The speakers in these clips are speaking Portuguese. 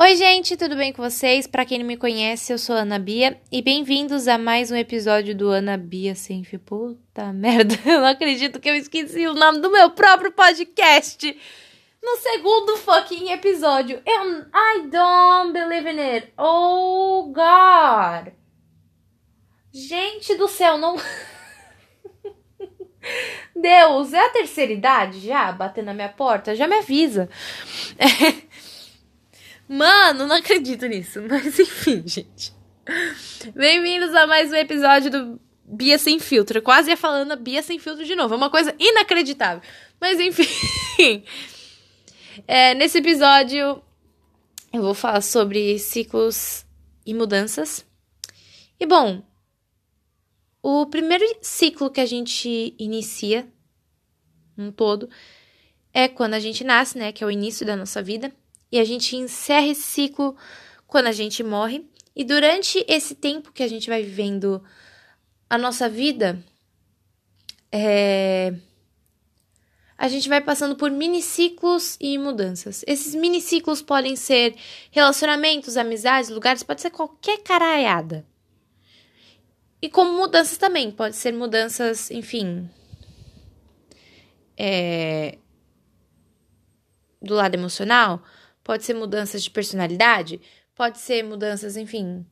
Oi, gente, tudo bem com vocês? Para quem não me conhece, eu sou Ana Bia e bem-vindos a mais um episódio do Ana Bia Sem Fio. Puta merda, eu não acredito que eu esqueci o nome do meu próprio podcast no segundo fucking episódio. Eu, I don't believe in it. Oh, God. Gente do céu, não. Deus, é a terceira idade já batendo na minha porta? Já me avisa. Mano, não acredito nisso. Mas enfim, gente. Bem-vindos a mais um episódio do Bia Sem Filtro. Eu quase ia falando a Bia Sem Filtro de novo. É uma coisa inacreditável. Mas enfim. É, nesse episódio eu vou falar sobre ciclos e mudanças. E bom, o primeiro ciclo que a gente inicia, um todo, é quando a gente nasce, né? Que é o início da nossa vida. E a gente encerra esse ciclo quando a gente morre. E durante esse tempo que a gente vai vivendo a nossa vida, é... a gente vai passando por miniciclos e mudanças. Esses miniciclos podem ser relacionamentos, amizades, lugares, pode ser qualquer caraiada. E como mudanças também, pode ser mudanças, enfim. É, do lado emocional, pode ser mudanças de personalidade, pode ser mudanças, enfim,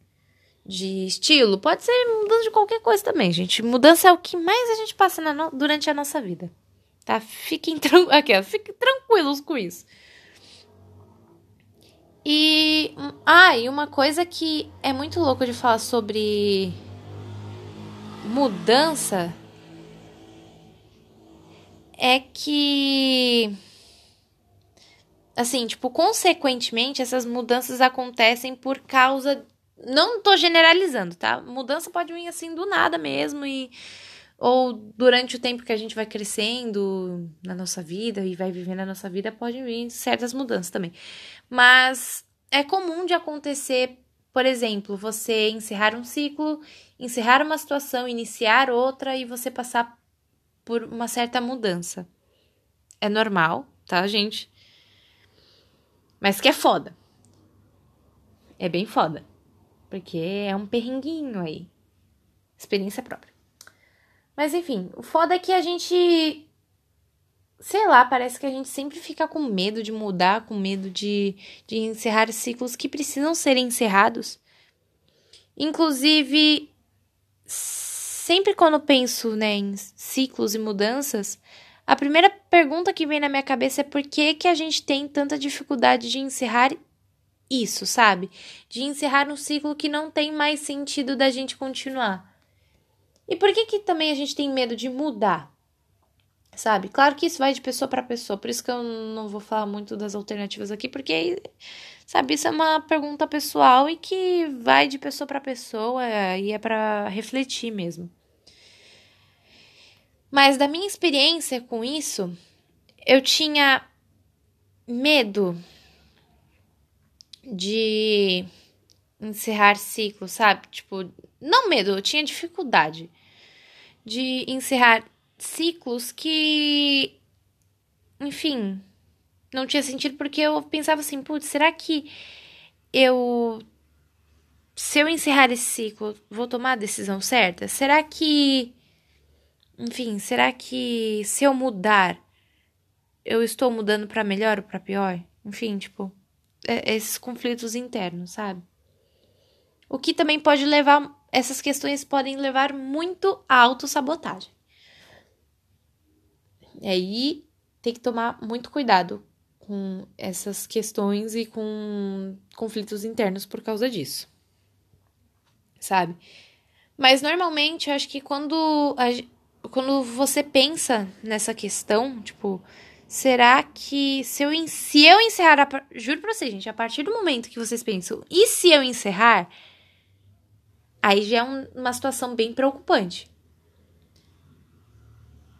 de estilo, pode ser mudança de qualquer coisa também, gente. Mudança é o que mais a gente passa no... durante a nossa vida, tá? Fiquem, tran... Aqui, fiquem tranquilos com isso. E. Ah, e uma coisa que é muito louco de falar sobre mudança é que assim, tipo, consequentemente essas mudanças acontecem por causa não tô generalizando, tá? Mudança pode vir assim do nada mesmo e ou durante o tempo que a gente vai crescendo na nossa vida e vai vivendo a nossa vida, pode vir certas mudanças também. Mas é comum de acontecer, por exemplo, você encerrar um ciclo encerrar uma situação, iniciar outra e você passar por uma certa mudança. É normal, tá, gente? Mas que é foda. É bem foda. Porque é um perrenguinho aí. Experiência própria. Mas enfim, o foda é que a gente. Sei lá, parece que a gente sempre fica com medo de mudar, com medo de, de encerrar ciclos que precisam ser encerrados. Inclusive, sempre quando penso né, em ciclos e mudanças, a primeira pergunta que vem na minha cabeça é por que, que a gente tem tanta dificuldade de encerrar isso, sabe? De encerrar um ciclo que não tem mais sentido da gente continuar. E por que, que também a gente tem medo de mudar? Sabe? Claro que isso vai de pessoa para pessoa, por isso que eu não vou falar muito das alternativas aqui, porque Sabe, isso é uma pergunta pessoal e que vai de pessoa para pessoa e é para refletir mesmo. Mas da minha experiência com isso, eu tinha medo de encerrar ciclo, sabe? Tipo, não medo, eu tinha dificuldade de encerrar ciclos que, enfim, não tinha sentido porque eu pensava assim, putz, será que eu se eu encerrar esse ciclo, vou tomar a decisão certa? Será que enfim, será que se eu mudar, eu estou mudando para melhor ou para pior? Enfim, tipo, é, esses conflitos internos, sabe? O que também pode levar essas questões podem levar muito à autossabotagem. E aí tem que tomar muito cuidado com essas questões e com conflitos internos por causa disso. Sabe? Mas normalmente eu acho que quando, quando você pensa nessa questão, tipo, será que se eu, se eu encerrar, a, juro pra vocês, gente, a partir do momento que vocês pensam, e se eu encerrar, aí já é um, uma situação bem preocupante.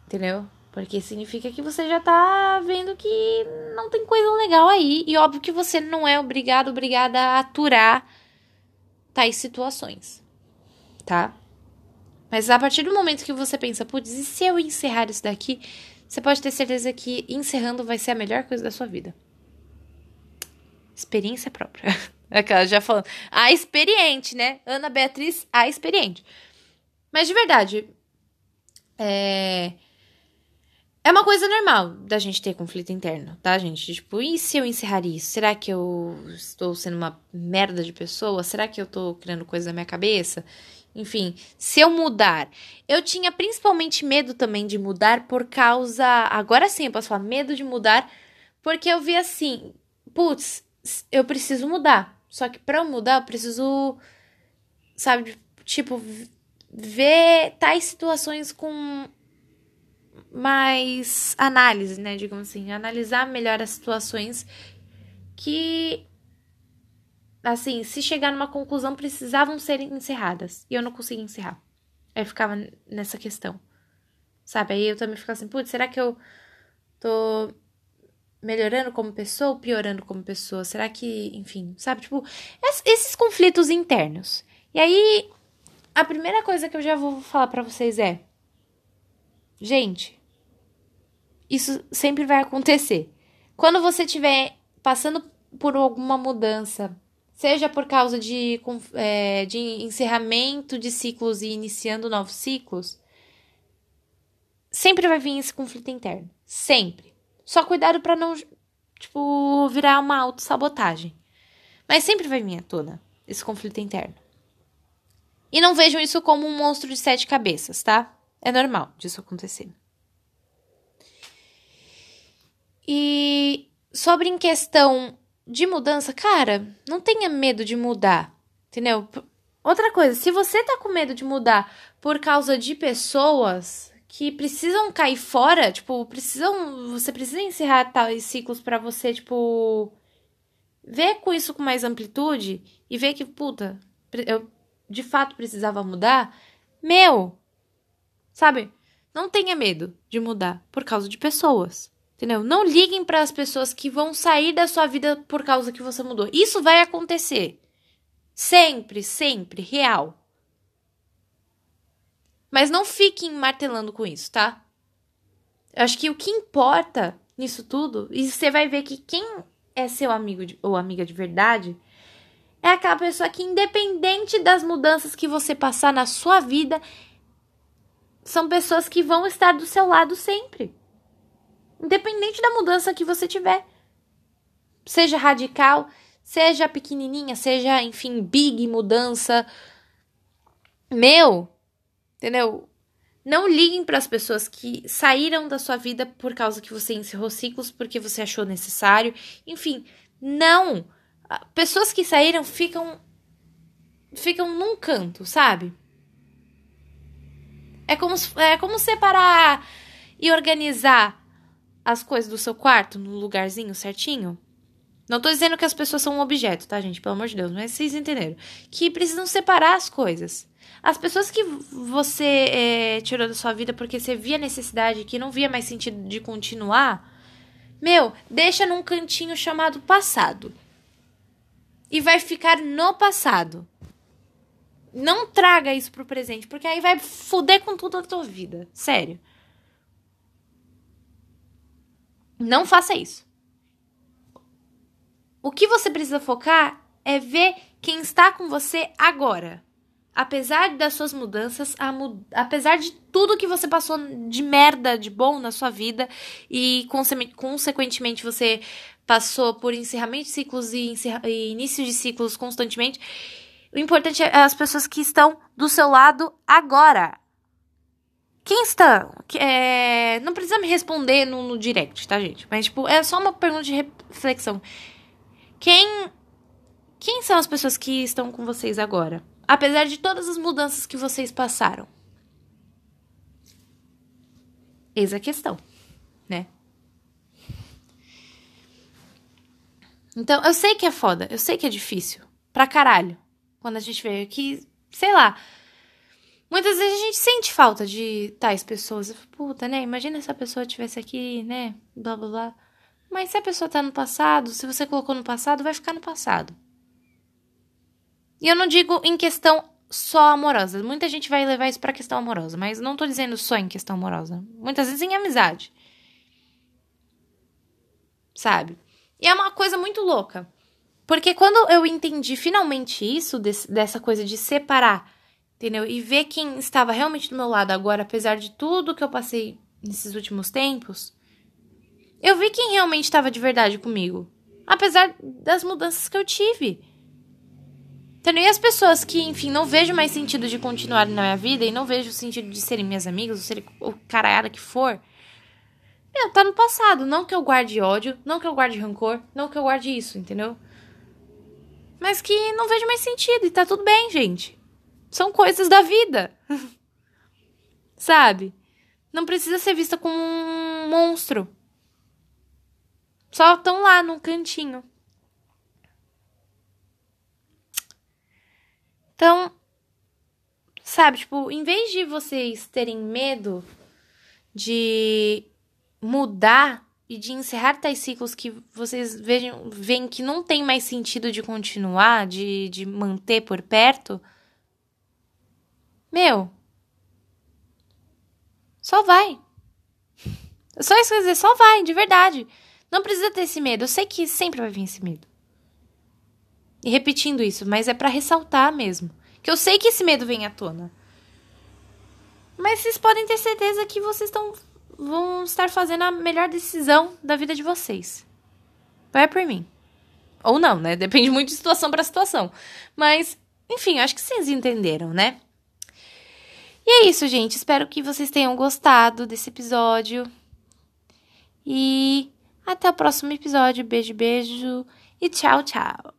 Entendeu? Porque significa que você já tá vendo que não tem coisa legal aí. E óbvio que você não é obrigado, obrigada a aturar tais situações. Tá? Mas a partir do momento que você pensa, putz, e se eu encerrar isso daqui? Você pode ter certeza que encerrando vai ser a melhor coisa da sua vida. Experiência própria. Aquela já falando. A experiente, né? Ana Beatriz, a experiente. Mas de verdade, é. É uma coisa normal da gente ter conflito interno, tá, gente? Tipo, e se eu encerrar isso? Será que eu estou sendo uma merda de pessoa? Será que eu tô criando coisa na minha cabeça? Enfim, se eu mudar. Eu tinha principalmente medo também de mudar por causa. Agora sim, eu posso falar medo de mudar, porque eu vi assim, putz, eu preciso mudar. Só que pra eu mudar, eu preciso, sabe, tipo, ver tais situações com mais análise, né? Digamos assim, analisar melhor as situações que, assim, se chegar numa conclusão, precisavam ser encerradas. E eu não conseguia encerrar. Aí eu ficava nessa questão. Sabe? Aí eu também ficava assim, putz, será que eu tô melhorando como pessoa ou piorando como pessoa? Será que, enfim, sabe? Tipo, esses conflitos internos. E aí, a primeira coisa que eu já vou falar para vocês é: gente, isso sempre vai acontecer. Quando você estiver passando por alguma mudança, seja por causa de, é, de encerramento de ciclos e iniciando novos ciclos, sempre vai vir esse conflito interno. Sempre. Só cuidado para não, tipo, virar uma autossabotagem. Mas sempre vai vir à tona esse conflito interno. E não vejam isso como um monstro de sete cabeças, tá? É normal disso acontecer. E sobre em questão de mudança, cara, não tenha medo de mudar, entendeu? Outra coisa, se você tá com medo de mudar por causa de pessoas que precisam cair fora, tipo, precisam, você precisa encerrar tais ciclos para você, tipo, ver com isso com mais amplitude e ver que, puta, eu de fato precisava mudar, meu, sabe? Não tenha medo de mudar por causa de pessoas. Entendeu? Não liguem para as pessoas que vão sair da sua vida por causa que você mudou. Isso vai acontecer. Sempre, sempre, real. Mas não fiquem martelando com isso, tá? Eu acho que o que importa nisso tudo, e você vai ver que quem é seu amigo de, ou amiga de verdade, é aquela pessoa que, independente das mudanças que você passar na sua vida, são pessoas que vão estar do seu lado sempre. Independente da mudança que você tiver. Seja radical, seja pequenininha, seja, enfim, big mudança. Meu, entendeu? Não liguem para as pessoas que saíram da sua vida por causa que você encerrou ciclos, porque você achou necessário. Enfim, não. Pessoas que saíram ficam ficam num canto, sabe? É como, é como separar e organizar as coisas do seu quarto no lugarzinho certinho. Não tô dizendo que as pessoas são um objeto, tá, gente? Pelo amor de Deus, mas vocês entenderam. Que precisam separar as coisas. As pessoas que você é, tirou da sua vida porque você via necessidade, que não via mais sentido de continuar, meu, deixa num cantinho chamado passado e vai ficar no passado. Não traga isso pro presente, porque aí vai foder com tudo a tua vida. Sério. Não faça isso. O que você precisa focar é ver quem está com você agora. Apesar das suas mudanças, apesar de tudo que você passou de merda, de bom na sua vida, e consequentemente você passou por encerramento de ciclos e, e início de ciclos constantemente. O importante é as pessoas que estão do seu lado agora. Quem? É, não precisa me responder no, no direct, tá, gente? Mas, tipo, é só uma pergunta de reflexão. Quem. Quem são as pessoas que estão com vocês agora? Apesar de todas as mudanças que vocês passaram. Eis a questão, né? Então, eu sei que é foda, eu sei que é difícil. Pra caralho. Quando a gente vê que, sei lá. Muitas vezes a gente sente falta de tais pessoas. Puta, né? Imagina se a pessoa estivesse aqui, né? Blá blá blá. Mas se a pessoa tá no passado, se você colocou no passado, vai ficar no passado. E eu não digo em questão só amorosa. Muita gente vai levar isso pra questão amorosa, mas não tô dizendo só em questão amorosa. Muitas vezes em amizade. Sabe? E é uma coisa muito louca. Porque quando eu entendi finalmente isso, desse, dessa coisa de separar, entendeu? E ver quem estava realmente do meu lado agora, apesar de tudo que eu passei nesses últimos tempos, eu vi quem realmente estava de verdade comigo. Apesar das mudanças que eu tive. Entendeu? E as pessoas que, enfim, não vejo mais sentido de continuarem na minha vida e não vejo sentido de serem minhas amigas, ou serem o caralho que for. Meu, tá no passado. Não que eu guarde ódio, não que eu guarde rancor, não que eu guarde isso, entendeu? Mas que não vejo mais sentido e tá tudo bem, gente. São coisas da vida. Sabe? Não precisa ser vista como um monstro. Só estão lá no cantinho. Então, sabe, tipo, em vez de vocês terem medo de mudar e de encerrar tais ciclos que vocês vejam, veem que não tem mais sentido de continuar, de, de manter por perto, meu, só vai. Só isso que eu dizer, só vai, de verdade. Não precisa ter esse medo. Eu sei que sempre vai vir esse medo. E repetindo isso, mas é para ressaltar mesmo. Que eu sei que esse medo vem à tona. Mas vocês podem ter certeza que vocês estão vão estar fazendo a melhor decisão da vida de vocês. Vai por mim. Ou não, né? Depende muito de situação para situação. Mas, enfim, acho que vocês entenderam, né? E é isso, gente. Espero que vocês tenham gostado desse episódio. E até o próximo episódio. Beijo, beijo e tchau, tchau.